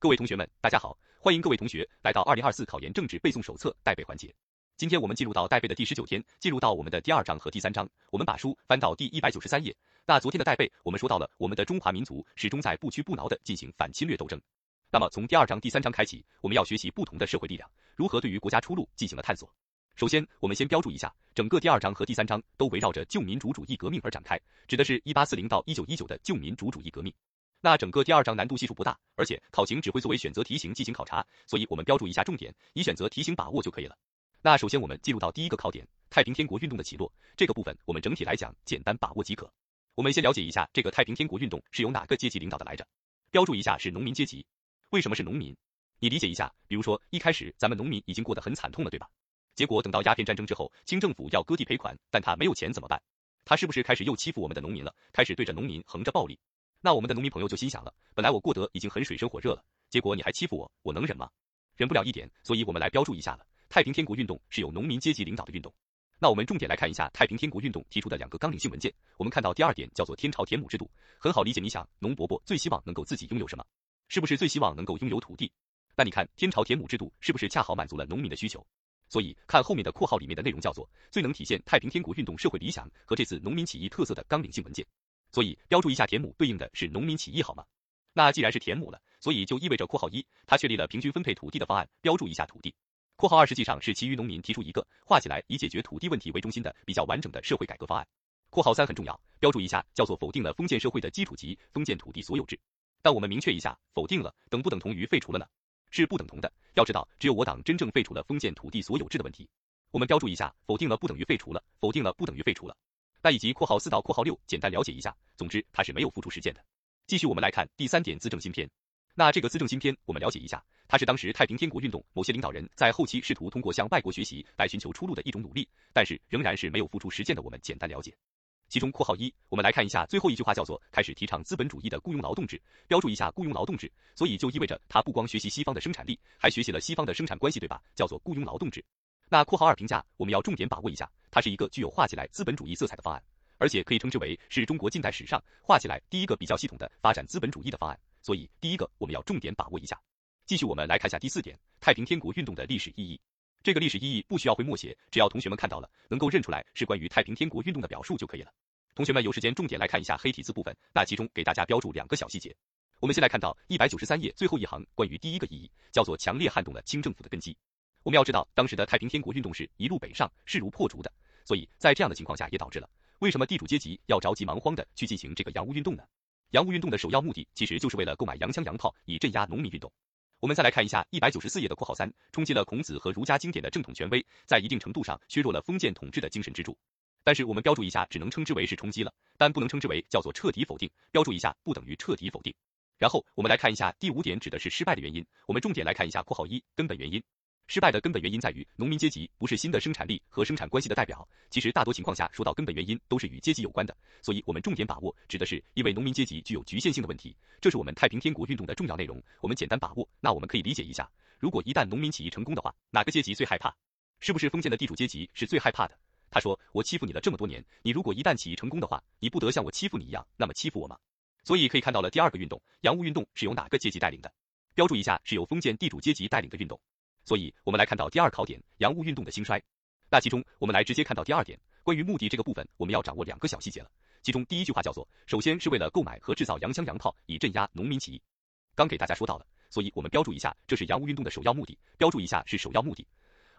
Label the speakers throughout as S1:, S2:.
S1: 各位同学们，大家好，欢迎各位同学来到二零二四考研政治背诵手册带背环节。今天我们进入到带背的第十九天，进入到我们的第二章和第三章。我们把书翻到第一百九十三页。那昨天的带背，我们说到了我们的中华民族始终在不屈不挠的进行反侵略斗争。那么从第二章、第三章开启，我们要学习不同的社会力量如何对于国家出路进行了探索。首先，我们先标注一下，整个第二章和第三章都围绕着旧民主主义革命而展开，指的是一八四零到一九一九的旧民主主义革命。那整个第二章难度系数不大，而且考情只会作为选择题型进行考察，所以我们标注一下重点，以选择题型把握就可以了。那首先我们进入到第一个考点，太平天国运动的起落这个部分，我们整体来讲简单把握即可。我们先了解一下这个太平天国运动是由哪个阶级领导的来着？标注一下是农民阶级。为什么是农民？你理解一下，比如说一开始咱们农民已经过得很惨痛了，对吧？结果等到鸦片战争之后，清政府要割地赔款，但他没有钱怎么办？他是不是开始又欺负我们的农民了？开始对着农民横着暴力？那我们的农民朋友就心想了，本来我过得已经很水深火热了，结果你还欺负我，我能忍吗？忍不了一点，所以我们来标注一下了。太平天国运动是由农民阶级领导的运动。那我们重点来看一下太平天国运动提出的两个纲领性文件。我们看到第二点叫做天朝田亩制度，很好理解。你想，农伯伯最希望能够自己拥有什么？是不是最希望能够拥有土地？那你看天朝田亩制度是不是恰好满足了农民的需求？所以看后面的括号里面的内容叫做最能体现太平天国运动社会理想和这次农民起义特色的纲领性文件。所以标注一下田亩对应的是农民起义好吗？那既然是田亩了，所以就意味着括号一，它确立了平均分配土地的方案，标注一下土地。括号二实际上是其余农民提出一个画起来以解决土地问题为中心的比较完整的社会改革方案。括号三很重要，标注一下叫做否定了封建社会的基础级封建土地所有制。但我们明确一下，否定了等不等同于废除了呢？是不等同的。要知道，只有我党真正废除了封建土地所有制的问题。我们标注一下，否定了不等于废除了，否定了不等于废除了。那以及括号四到括号六，简单了解一下。总之，它是没有付出实践的。继续，我们来看第三点资政新篇。那这个资政新篇，我们了解一下，它是当时太平天国运动某些领导人在后期试图通过向外国学习来寻求出路的一种努力，但是仍然是没有付出实践的。我们简单了解。其中括号一，我们来看一下最后一句话，叫做开始提倡资本主义的雇佣劳动制，标注一下雇佣劳动制。所以就意味着他不光学习西方的生产力，还学习了西方的生产关系，对吧？叫做雇佣劳动制。那括号二评价，我们要重点把握一下，它是一个具有画起来资本主义色彩的方案。而且可以称之为是中国近代史上画起来第一个比较系统的发展资本主义的方案，所以第一个我们要重点把握一下。继续我们来看下第四点，太平天国运动的历史意义。这个历史意义不需要会默写，只要同学们看到了能够认出来是关于太平天国运动的表述就可以了。同学们有时间重点来看一下黑体字部分，那其中给大家标注两个小细节。我们先来看到一百九十三页最后一行关于第一个意义，叫做强烈撼动了清政府的根基。我们要知道当时的太平天国运动是一路北上，势如破竹的，所以在这样的情况下也导致了。为什么地主阶级要着急忙慌的去进行这个洋务运动呢？洋务运动的首要目的其实就是为了购买洋枪洋炮，以镇压农民运动。我们再来看一下一百九十四页的括号三，冲击了孔子和儒家经典的正统权威，在一定程度上削弱了封建统治的精神支柱。但是我们标注一下，只能称之为是冲击了，但不能称之为叫做彻底否定。标注一下，不等于彻底否定。然后我们来看一下第五点，指的是失败的原因。我们重点来看一下括号一根本原因。失败的根本原因在于，农民阶级不是新的生产力和生产关系的代表。其实大多情况下，说到根本原因，都是与阶级有关的。所以，我们重点把握，指的是因为农民阶级具有局限性的问题。这是我们太平天国运动的重要内容。我们简单把握，那我们可以理解一下：如果一旦农民起义成功的话，哪个阶级最害怕？是不是封建的地主阶级是最害怕的？他说：“我欺负你了这么多年，你如果一旦起义成功的话，你不得像我欺负你一样，那么欺负我吗？”所以可以看到了第二个运动，洋务运动是由哪个阶级带领的？标注一下，是由封建地主阶级带领的运动。所以，我们来看到第二考点，洋务运动的兴衰。那其中，我们来直接看到第二点，关于目的这个部分，我们要掌握两个小细节了。其中第一句话叫做，首先是为了购买和制造洋枪洋炮，以镇压农民起义。刚给大家说到了，所以我们标注一下，这是洋务运动的首要目的。标注一下是首要目的。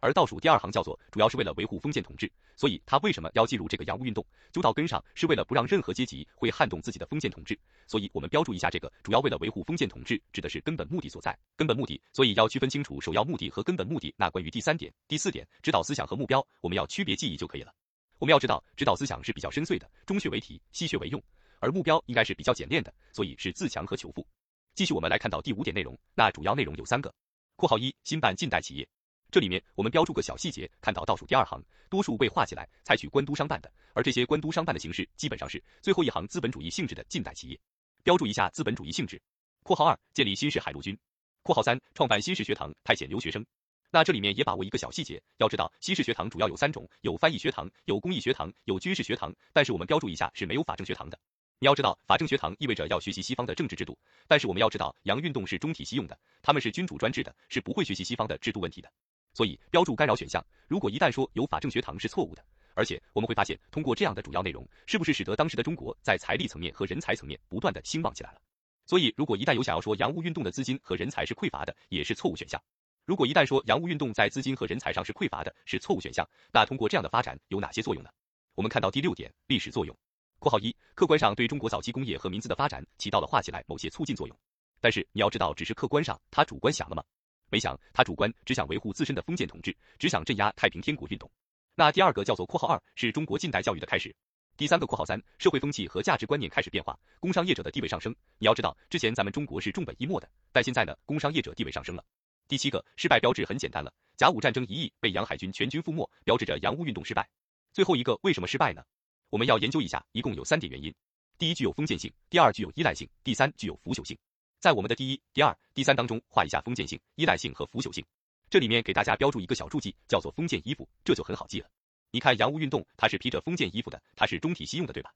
S1: 而倒数第二行叫做主要是为了维护封建统治，所以他为什么要进入这个洋务运动？究到根上是为了不让任何阶级会撼动自己的封建统治，所以我们标注一下这个主要为了维护封建统治，指的是根本目的所在。根本目的，所以要区分清楚首要目的和根本目的。那关于第三点、第四点，指导思想和目标，我们要区别记忆就可以了。我们要知道，指导思想是比较深邃的，中学为体，西血为用，而目标应该是比较简练的，所以是自强和求富。继续我们来看到第五点内容，那主要内容有三个：括号一，新办近代企业。这里面我们标注个小细节，看到倒数第二行，多数被划起来，采取官督商办的，而这些官督商办的形式基本上是最后一行资本主义性质的近代企业，标注一下资本主义性质。括号二，建立新式海陆军。括号三，创办新式学堂，派遣留学生。那这里面也把握一个小细节，要知道新式学堂主要有三种，有翻译学堂，有公益学堂，有军事学堂，但是我们标注一下是没有法政学堂的。你要知道，法政学堂意味着要学习西方的政治制度，但是我们要知道，洋运动是中体西用的，他们是君主专制的，是不会学习西方的制度问题的。所以标注干扰选项，如果一旦说有法政学堂是错误的，而且我们会发现，通过这样的主要内容，是不是使得当时的中国在财力层面和人才层面不断的兴旺起来了？所以，如果一旦有想要说洋务运动的资金和人才是匮乏的，也是错误选项。如果一旦说洋务运动在资金和人才上是匮乏的，是错误选项，那通过这样的发展有哪些作用呢？我们看到第六点，历史作用。括号一，客观上对中国早期工业和民资的发展起到了画起来某些促进作用，但是你要知道，只是客观上，他主观想了吗？没想，他主观只想维护自身的封建统治，只想镇压太平天国运动。那第二个叫做括号二，是中国近代教育的开始。第三个括号三，社会风气和价值观念开始变化，工商业者的地位上升。你要知道，之前咱们中国是重本抑末的，但现在呢，工商业者地位上升了。第七个失败标志很简单了，甲午战争一役被洋海军全军覆没，标志着洋务运动失败。最后一个为什么失败呢？我们要研究一下，一共有三点原因：第一，具有封建性；第二，具有依赖性；第三，具有腐朽性。在我们的第一、第二、第三当中画一下封建性、依赖性和腐朽性。这里面给大家标注一个小注记，叫做封建衣服，这就很好记了。你看洋务运动，它是披着封建衣服的，它是中体西用的，对吧？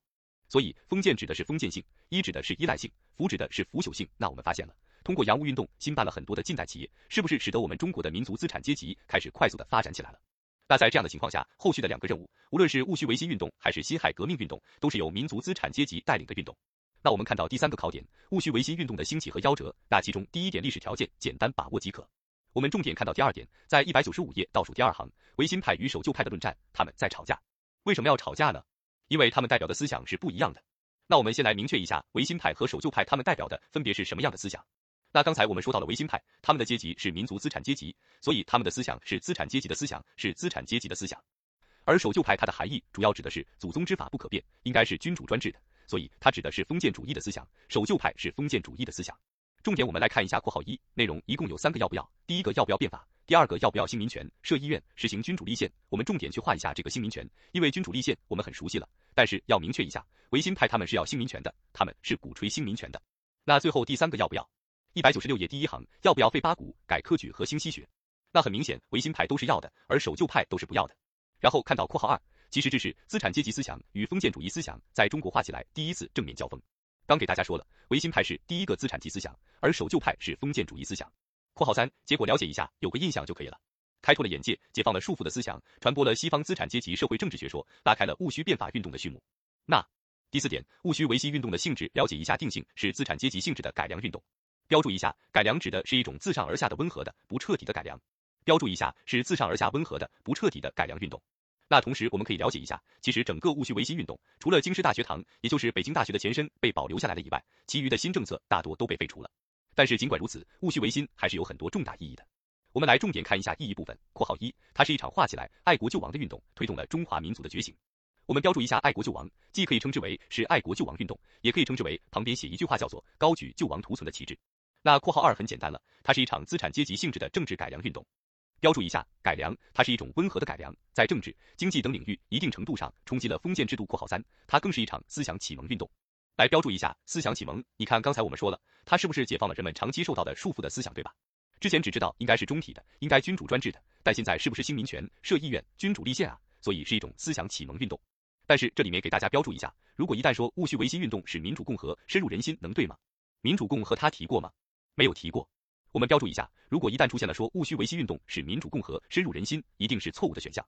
S1: 所以封建指的是封建性，依指的是依赖性，腐指的是腐朽性。那我们发现了，通过洋务运动兴办了很多的近代企业，是不是使得我们中国的民族资产阶级开始快速的发展起来了？那在这样的情况下，后续的两个任务，无论是戊戌维新运动还是辛亥革命运动，都是由民族资产阶级带领的运动。那我们看到第三个考点，戊戌维新运动的兴起和夭折，那其中第一点历史条件简单把握即可。我们重点看到第二点，在一百九十五页倒数第二行，维新派与守旧派的论战，他们在吵架。为什么要吵架呢？因为他们代表的思想是不一样的。那我们先来明确一下，维新派和守旧派他们代表的分别是什么样的思想？那刚才我们说到了维新派，他们的阶级是民族资产阶级，所以他们的思想是资产阶级的思想，是资产阶级的思想。而守旧派它的含义主要指的是祖宗之法不可变，应该是君主专制的，所以它指的是封建主义的思想。守旧派是封建主义的思想。重点我们来看一下括号一内容，一共有三个要不要？第一个要不要变法？第二个要不要兴民权、设医院、实行君主立宪？我们重点去画一下这个兴民权，因为君主立宪我们很熟悉了，但是要明确一下，维新派他们是要兴民权的，他们是鼓吹兴民权的。那最后第三个要不要？一百九十六页第一行，要不要废八股、改科举和兴西学？那很明显，维新派都是要的，而守旧派都是不要的。然后看到括号二，其实这是资产阶级思想与封建主义思想在中国画起来第一次正面交锋。刚给大家说了，维新派是第一个资产级思想，而守旧派是封建主义思想。括号三，结果了解一下，有个印象就可以了。开拓了眼界，解放了束缚的思想，传播了西方资产阶级社会政治学说，拉开了戊戌变法运动的序幕。那第四点，戊戌维新运动的性质，了解一下定性是资产阶级性质的改良运动。标注一下，改良指的是一种自上而下的温和的、不彻底的改良。标注一下，是自上而下温和的、不彻底的改良运动。那同时，我们可以了解一下，其实整个戊戌维新运动，除了京师大学堂，也就是北京大学的前身被保留下来了以外，其余的新政策大多都被废除了。但是尽管如此，戊戌维新还是有很多重大意义的。我们来重点看一下意义部分。括号一，它是一场画起来爱国救亡的运动，推动了中华民族的觉醒。我们标注一下爱国救亡，既可以称之为是爱国救亡运动，也可以称之为旁边写一句话叫做高举救亡图存的旗帜。那括号二很简单了，它是一场资产阶级性质的政治改良运动。标注一下，改良，它是一种温和的改良，在政治、经济等领域一定程度上冲击了封建制度。括号三，它更是一场思想启蒙运动。来标注一下思想启蒙，你看刚才我们说了，它是不是解放了人们长期受到的束缚的思想，对吧？之前只知道应该是中体的，应该君主专制的，但现在是不是兴民权、设议院、君主立宪啊？所以是一种思想启蒙运动。但是这里面给大家标注一下，如果一旦说戊戌维新运动是民主共和，深入人心，能对吗？民主共和他提过吗？没有提过，我们标注一下，如果一旦出现了说戊戌维新运动是民主共和深入人心，一定是错误的选项，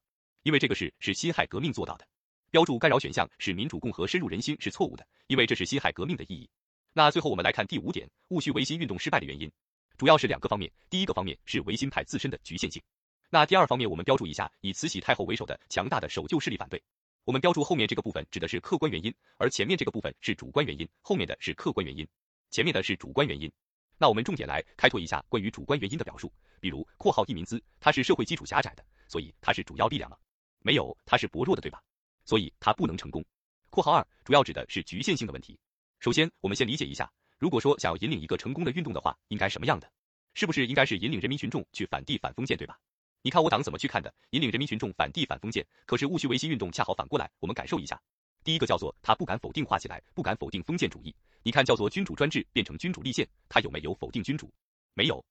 S1: 因为这个事是辛亥革命做到的。标注干扰选项是民主共和深入人心是错误的，因为这是辛亥革命的意义。那最后我们来看第五点，戊戌维新运动失败的原因，主要是两个方面，第一个方面是维新派自身的局限性，那第二方面我们标注一下以慈禧太后为首的强大的守旧势力反对。我们标注后面这个部分指的是客观原因，而前面这个部分是主观原因，后面的是客观原因，前面的是主观原因。那我们重点来开拓一下关于主观原因的表述，比如括号一民资，它是社会基础狭窄的，所以它是主要力量吗？没有，它是薄弱的，对吧？所以它不能成功。括号二主要指的是局限性的问题。首先，我们先理解一下，如果说想要引领一个成功的运动的话，应该什么样的？是不是应该是引领人民群众去反帝反封建，对吧？你看我党怎么去看的？引领人民群众反帝反封建，可是戊戌维新运动恰好反过来，我们感受一下。第一个叫做他不敢否定画起来，不敢否定封建主义。你看，叫做君主专制变成君主立宪，他有没有否定君主？没有。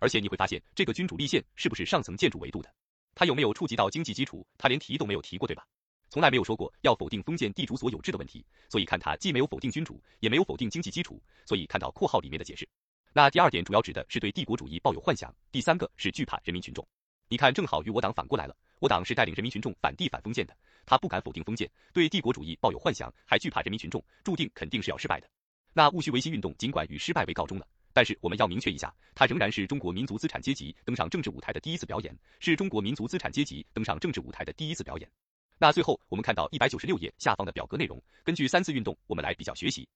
S1: 而且你会发现，这个君主立宪是不是上层建筑维度的？他有没有触及到经济基础？他连提都没有提过，对吧？从来没有说过要否定封建地主所有制的问题，所以看他既没有否定君主，也没有否定经济基础，所以看到括号里面的解释。那第二点主要指的是对帝国主义抱有幻想，第三个是惧怕人民群众。你看，正好与我党反过来了，我党是带领人民群众反帝反封建的，他不敢否定封建，对帝国主义抱有幻想，还惧怕人民群众，注定肯定是要失败的。那戊戌维新运动尽管以失败为告终了。但是我们要明确一下，它仍然是中国民族资产阶级登上政治舞台的第一次表演，是中国民族资产阶级登上政治舞台的第一次表演。那最后我们看到一百九十六页下方的表格内容，根据三次运动，我们来比较学习。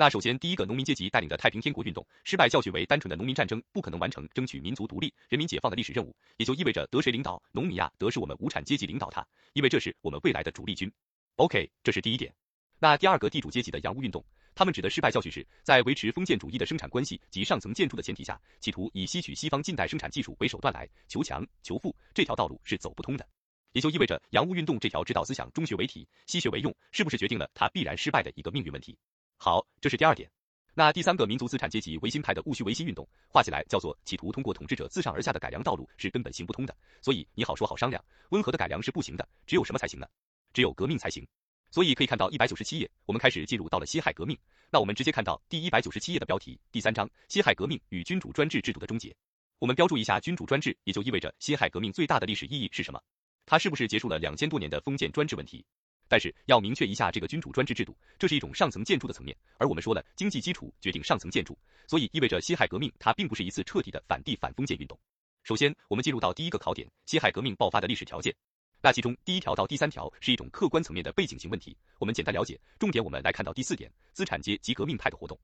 S1: 那首先第一个农民阶级带领的太平天国运动失败，教训为单纯的农民战争不可能完成争取民族独立、人民解放的历史任务，也就意味着得谁领导农民呀？得是我们无产阶级领导他，因为这是我们未来的主力军。OK，这是第一点。那第二个地主阶级的洋务运动。他们指的失败教训是在维持封建主义的生产关系及上层建筑的前提下，企图以吸取西方近代生产技术为手段来求强求富，这条道路是走不通的。也就意味着洋务运动这条指导思想中学为体，西学为用，是不是决定了它必然失败的一个命运问题？好，这是第二点。那第三个民族资产阶级维新派的戊戌维新运动，画起来叫做企图通过统治者自上而下的改良道路是根本行不通的。所以你好说好商量，温和的改良是不行的，只有什么才行呢？只有革命才行。所以可以看到一百九十七页，我们开始进入到了辛亥革命。那我们直接看到第一百九十七页的标题，第三章：辛亥革命与君主专制制度的终结。我们标注一下君主专制，也就意味着辛亥革命最大的历史意义是什么？它是不是结束了两千多年的封建专制问题？但是要明确一下，这个君主专制制度，这是一种上层建筑的层面，而我们说了经济基础决定上层建筑，所以意味着辛亥革命它并不是一次彻底的反帝反封建运动。首先，我们进入到第一个考点：辛亥革命爆发的历史条件。那其中第一条到第三条是一种客观层面的背景型问题，我们简单了解，重点我们来看到第四点，资产阶级革命派的活动。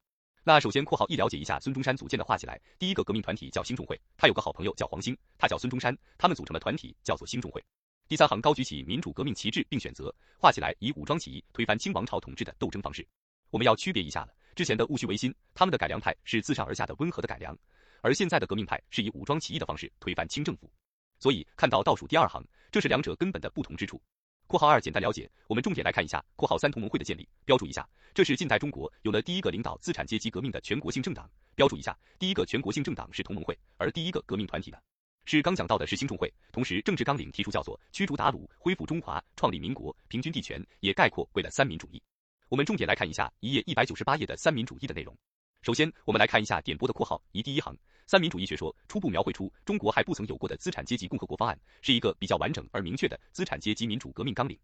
S1: 那首先括号一了解一下孙中山组建的画起来，第一个革命团体叫兴中会，他有个好朋友叫黄兴，他叫孙中山，他们组成的团体叫做兴中会。第三行高举起民主革命旗帜并选择，画起来以武装起义推翻清王朝统治的斗争方式。我们要区别一下了，之前的戊戌维新，他们的改良派是自上而下的温和的改良，而现在的革命派是以武装起义的方式推翻清政府。所以看到倒数第二行，这是两者根本的不同之处。括号二简单了解，我们重点来看一下括号三同盟会的建立，标注一下，这是近代中国有了第一个领导资产阶级革命的全国性政党，标注一下，第一个全国性政党是同盟会，而第一个革命团体呢，是刚讲到的是兴中会。同时政治纲领提出叫做驱逐鞑虏，恢复中华，创立民国，平均地权，也概括为了三民主义。我们重点来看一下一页一百九十八页的三民主义的内容。首先我们来看一下点播的括号一第一行。三民主义学说初步描绘出中国还不曾有过的资产阶级共和国方案，是一个比较完整而明确的资产阶级民主革命纲领。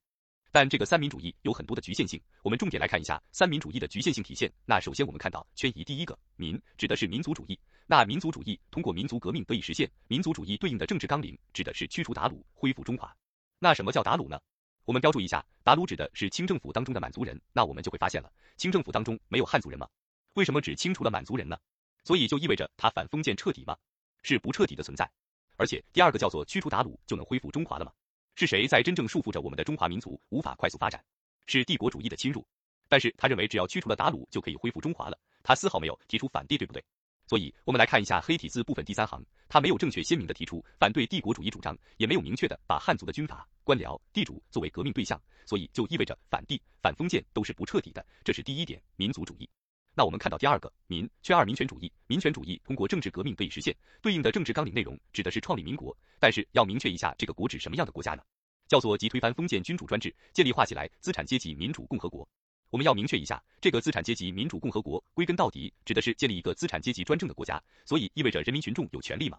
S1: 但这个三民主义有很多的局限性，我们重点来看一下三民主义的局限性体现。那首先我们看到圈一第一个民指的是民族主义，那民族主义通过民族革命得以实现。民族主义对应的政治纲领指的是驱除鞑虏，恢复中华。那什么叫鞑虏呢？我们标注一下，鞑虏指的是清政府当中的满族人。那我们就会发现了，清政府当中没有汉族人吗？为什么只清除了满族人呢？所以就意味着他反封建彻底吗？是不彻底的存在。而且第二个叫做驱除鞑虏就能恢复中华了吗？是谁在真正束缚着我们的中华民族无法快速发展？是帝国主义的侵入。但是他认为只要驱除了鞑虏就可以恢复中华了，他丝毫没有提出反帝，对不对？所以我们来看一下黑体字部分第三行，他没有正确鲜明的提出反对帝国主义主张，也没有明确的把汉族的军阀、官僚、地主作为革命对象，所以就意味着反帝、反封建都是不彻底的。这是第一点，民族主义。那我们看到第二个民圈二民权主义，民权主义通过政治革命得以实现，对应的政治纲领内容指的是创立民国，但是要明确一下这个国指什么样的国家呢？叫做即推翻封建君主专制，建立化起来资产阶级民主共和国。我们要明确一下，这个资产阶级民主共和国归根到底指的是建立一个资产阶级专政的国家，所以意味着人民群众有权利吗？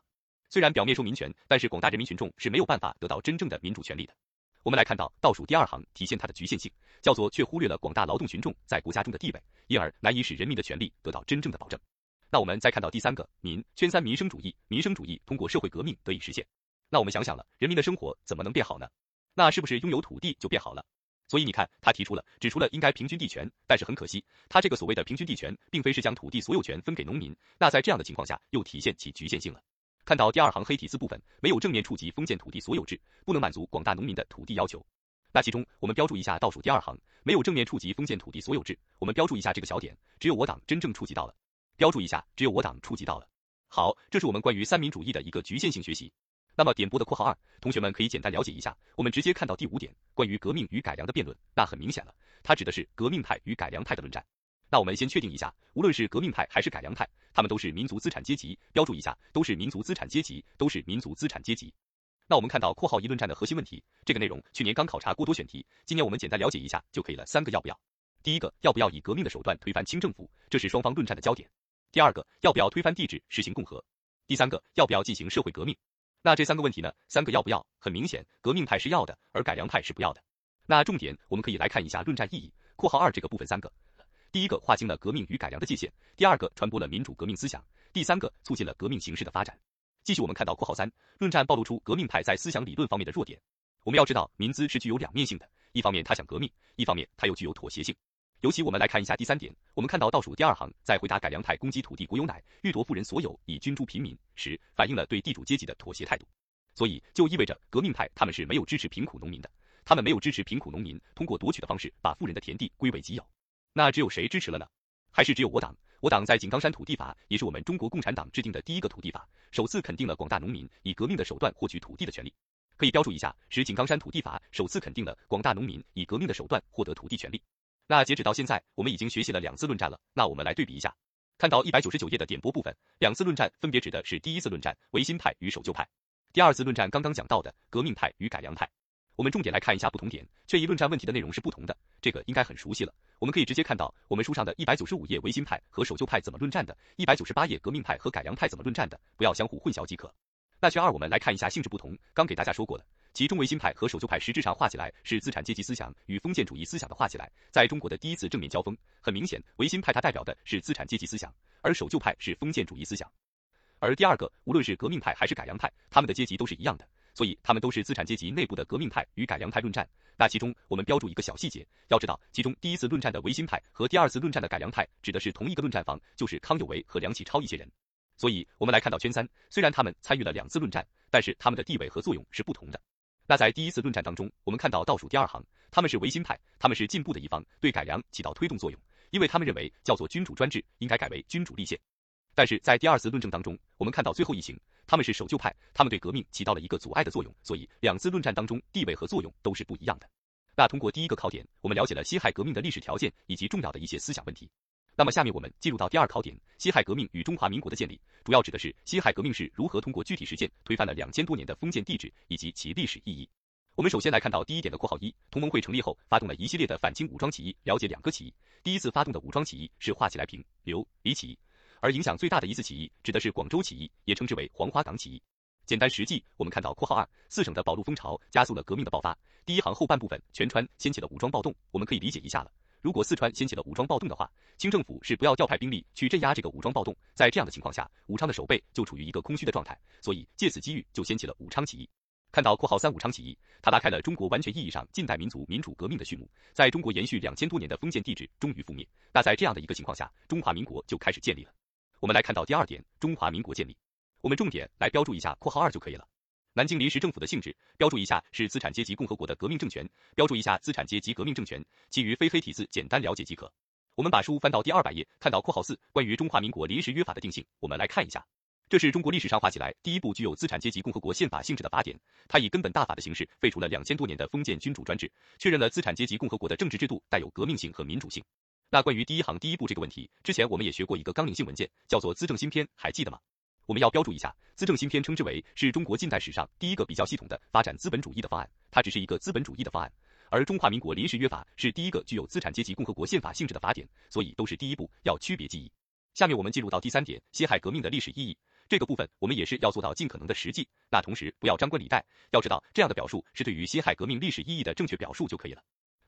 S1: 虽然表面说民权，但是广大人民群众是没有办法得到真正的民主权利的。我们来看到倒数第二行，体现它的局限性，叫做却忽略了广大劳动群众在国家中的地位，因而难以使人民的权利得到真正的保证。那我们再看到第三个民圈三民生主义，民生主义通过社会革命得以实现。那我们想想了，人民的生活怎么能变好呢？那是不是拥有土地就变好了？所以你看，他提出了指出了应该平均地权，但是很可惜，他这个所谓的平均地权，并非是将土地所有权分给农民。那在这样的情况下，又体现其局限性了。看到第二行黑体字部分，没有正面触及封建土地所有制，不能满足广大农民的土地要求。那其中我们标注一下倒数第二行，没有正面触及封建土地所有制，我们标注一下这个小点，只有我党真正触及到了。标注一下，只有我党触及到了。好，这是我们关于三民主义的一个局限性学习。那么点播的括号二，同学们可以简单了解一下。我们直接看到第五点，关于革命与改良的辩论。那很明显了，它指的是革命派与改良派的论战。那我们先确定一下，无论是革命派还是改良派，他们都是民族资产阶级。标注一下，都是民族资产阶级，都是民族资产阶级。那我们看到括号一论战的核心问题，这个内容去年刚考察过多选题，今年我们简单了解一下就可以了。三个要不要？第一个，要不要以革命的手段推翻清政府？这是双方论战的焦点。第二个，要不要推翻帝制，实行共和？第三个，要不要进行社会革命？那这三个问题呢？三个要不要？很明显，革命派是要的，而改良派是不要的。那重点我们可以来看一下论战意义。括号二这个部分三个，第一个划清了革命与改良的界限，第二个传播了民主革命思想，第三个促进了革命形势的发展。继续我们看到括号三论战暴露出革命派在思想理论方面的弱点。我们要知道民资是具有两面性的，一方面他想革命，一方面他又具有妥协性。尤其我们来看一下第三点，我们看到倒数第二行，在回答改良派攻击土地国有乃掠夺富人所有以均诸平民时，反映了对地主阶级的妥协态度。所以就意味着革命派他们是没有支持贫苦农民的，他们没有支持贫苦农民通过夺取的方式把富人的田地归为己有。那只有谁支持了呢？还是只有我党？我党在井冈山土地法也是我们中国共产党制定的第一个土地法，首次肯定了广大农民以革命的手段获取土地的权利。可以标注一下，是井冈山土地法首次肯定了广大农民以革命的手段获得土地权利。那截止到现在，我们已经学习了两次论战了。那我们来对比一下，看到一百九十九页的点播部分，两次论战分别指的是第一次论战维新派与守旧派，第二次论战刚刚讲到的革命派与改良派。我们重点来看一下不同点，这一论战问题的内容是不同的，这个应该很熟悉了。我们可以直接看到我们书上的一百九十五页维新派和守旧派怎么论战的，一百九十八页革命派和改良派怎么论战的，不要相互混淆即可。那圈二我们来看一下性质不同，刚给大家说过了。其中维新派和守旧派实质上画起来是资产阶级思想与封建主义思想的画起来，在中国的第一次正面交锋，很明显，维新派它代表的是资产阶级思想，而守旧派是封建主义思想。而第二个，无论是革命派还是改良派，他们的阶级都是一样的，所以他们都是资产阶级内部的革命派与改良派论战。那其中我们标注一个小细节，要知道，其中第一次论战的维新派和第二次论战的改良派指的是同一个论战方，就是康有为和梁启超一些人。所以我们来看到圈三，虽然他们参与了两次论战，但是他们的地位和作用是不同的。那在第一次论战当中，我们看到倒数第二行，他们是维新派，他们是进步的一方，对改良起到推动作用，因为他们认为叫做君主专制应该改为君主立宪。但是在第二次论证当中，我们看到最后一行，他们是守旧派，他们对革命起到了一个阻碍的作用，所以两次论战当中地位和作用都是不一样的。那通过第一个考点，我们了解了辛亥革命的历史条件以及重要的一些思想问题。那么下面我们进入到第二考点，辛亥革命与中华民国的建立，主要指的是辛亥革命是如何通过具体实践推翻了两千多年的封建帝制以及其历史意义。我们首先来看到第一点的括号一，同盟会成立后发动了一系列的反清武装起义。了解两个起义，第一次发动的武装起义是画起来平刘李起义，而影响最大的一次起义指的是广州起义，也称之为黄花岗起义。简单实际，我们看到括号二，四省的保路风潮加速了革命的爆发。第一行后半部分，全川掀起了武装暴动，我们可以理解一下了。如果四川掀起了武装暴动的话，清政府是不要调派兵力去镇压这个武装暴动。在这样的情况下，武昌的守备就处于一个空虚的状态，所以借此机遇就掀起了武昌起义。看到括号三武昌起义，它拉开了中国完全意义上近代民族民主革命的序幕，在中国延续两千多年的封建帝制终于覆灭。那在这样的一个情况下，中华民国就开始建立了。我们来看到第二点，中华民国建立，我们重点来标注一下括号二就可以了。南京临时政府的性质，标注一下是资产阶级共和国的革命政权，标注一下资产阶级革命政权，其余非黑体字简单了解即可。我们把书翻到第二百页，看到括号四关于中华民国临时约法的定性，我们来看一下，这是中国历史上画起来第一部具有资产阶级共和国宪法性质的法典，它以根本大法的形式废除了两千多年的封建君主专制，确认了资产阶级共和国的政治制度带有革命性和民主性。那关于第一行第一步这个问题，之前我们也学过一个纲领性文件，叫做资政新篇，还记得吗？我们要标注一下，资政新篇称之为是中国近代史上第一个比较系统的发展资本主义的方案，它只是一个资本主义的方案，而中华民国临时约法是第一个具有资产阶级共和国宪法性质的法典，所以都是第一步，要区别记忆。下面我们进入到第三点，辛亥革命的历史意义，这个部分我们也是要做到尽可能的实际，那同时不要张冠李戴，要知道这样的表述是对于辛亥革命历史意义的正确表述就可以了。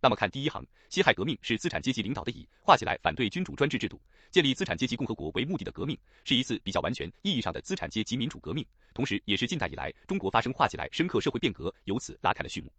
S1: 那么看第一行，辛亥革命是资产阶级领导的以画起来反对君主专制制度，建立资产阶级共和国为目的的革命，是一次比较完全意义上的资产阶级民主革命，同时也是近代以来中国发生画起来深刻社会变革，由此拉开了序幕。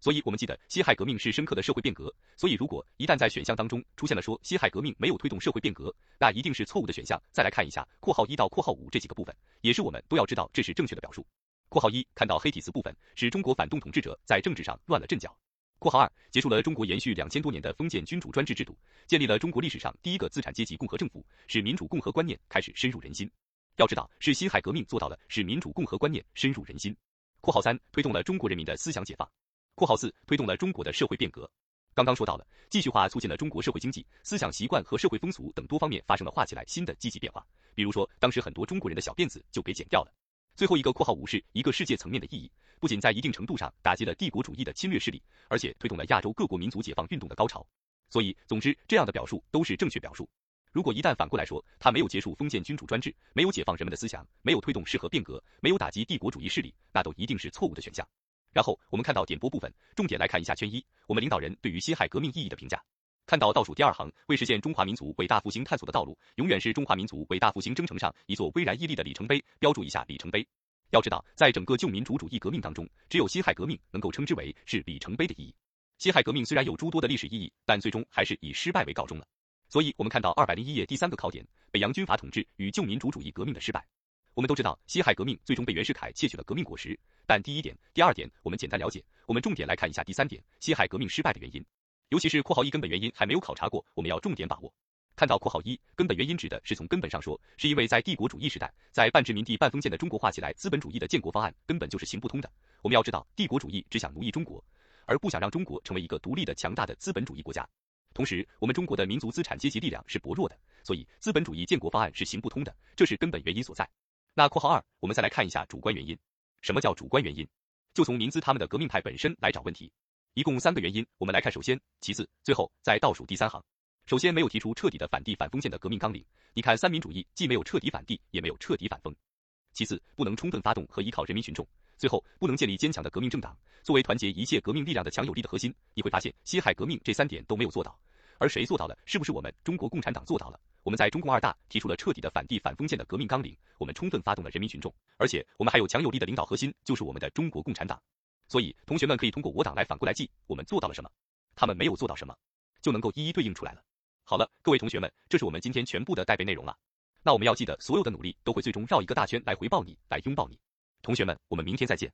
S1: 所以，我们记得辛亥革命是深刻的社会变革。所以，如果一旦在选项当中出现了说辛亥革命没有推动社会变革，那一定是错误的选项。再来看一下括号一到括号五这几个部分，也是我们都要知道这是正确的表述。括号一看到黑体字部分，是中国反动统治者在政治上乱了阵脚。括号二结束了中国延续两千多年的封建君主专制制度，建立了中国历史上第一个资产阶级共和政府，使民主共和观念开始深入人心。要知道，是辛亥革命做到了使民主共和观念深入人心。括号三推动了中国人民的思想解放。括号四推动了中国的社会变革。刚刚说到了，继续化促进了中国社会经济、思想习惯和社会风俗等多方面发生了画起来新的积极变化。比如说，当时很多中国人的小辫子就给剪掉了。最后一个括号五是一个世界层面的意义，不仅在一定程度上打击了帝国主义的侵略势力，而且推动了亚洲各国民族解放运动的高潮。所以，总之，这样的表述都是正确表述。如果一旦反过来说，他没有结束封建君主专制，没有解放人们的思想，没有推动适合变革，没有打击帝国主义势力，那都一定是错误的选项。然后我们看到点播部分，重点来看一下圈一，我们领导人对于辛亥革命意义的评价。看到倒数第二行，为实现中华民族伟大复兴探索的道路，永远是中华民族伟大复兴征程上一座巍然屹立的里程碑。标注一下里程碑。要知道，在整个旧民主主义革命当中，只有辛亥革命能够称之为是里程碑的意义。辛亥革命虽然有诸多的历史意义，但最终还是以失败为告终了。所以，我们看到二百零一页第三个考点，北洋军阀统治与旧民主主义革命的失败。我们都知道，辛亥革命最终被袁世凯窃取了革命果实。但第一点、第二点我们简单了解，我们重点来看一下第三点，辛亥革命失败的原因，尤其是括号一根本原因还没有考察过，我们要重点把握。看到括号一根本原因指的是从根本上说，是因为在帝国主义时代，在半殖民地半封建的中国化起来，资本主义的建国方案根本就是行不通的。我们要知道，帝国主义只想奴役中国，而不想让中国成为一个独立的强大的资本主义国家。同时，我们中国的民族资产阶级力量是薄弱的，所以资本主义建国方案是行不通的，这是根本原因所在。那括号二，我们再来看一下主观原因。什么叫主观原因？就从民资他们的革命派本身来找问题。一共三个原因，我们来看首先、其次、最后，在倒数第三行。首先，没有提出彻底的反帝反封建的革命纲领。你看，三民主义既没有彻底反帝，也没有彻底反封。其次，不能充分发动和依靠人民群众。最后，不能建立坚强的革命政党，作为团结一切革命力量的强有力的核心。你会发现，辛亥革命这三点都没有做到。而谁做到了？是不是我们中国共产党做到了？我们在中共二大提出了彻底的反帝反封建的革命纲领，我们充分发动了人民群众，而且我们还有强有力的领导核心，就是我们的中国共产党。所以，同学们可以通过我党来反过来记，我们做到了什么？他们没有做到什么，就能够一一对应出来了。好了，各位同学们，这是我们今天全部的带背内容了。那我们要记得，所有的努力都会最终绕一个大圈来回报你，来拥抱你。同学们，我们明天再见。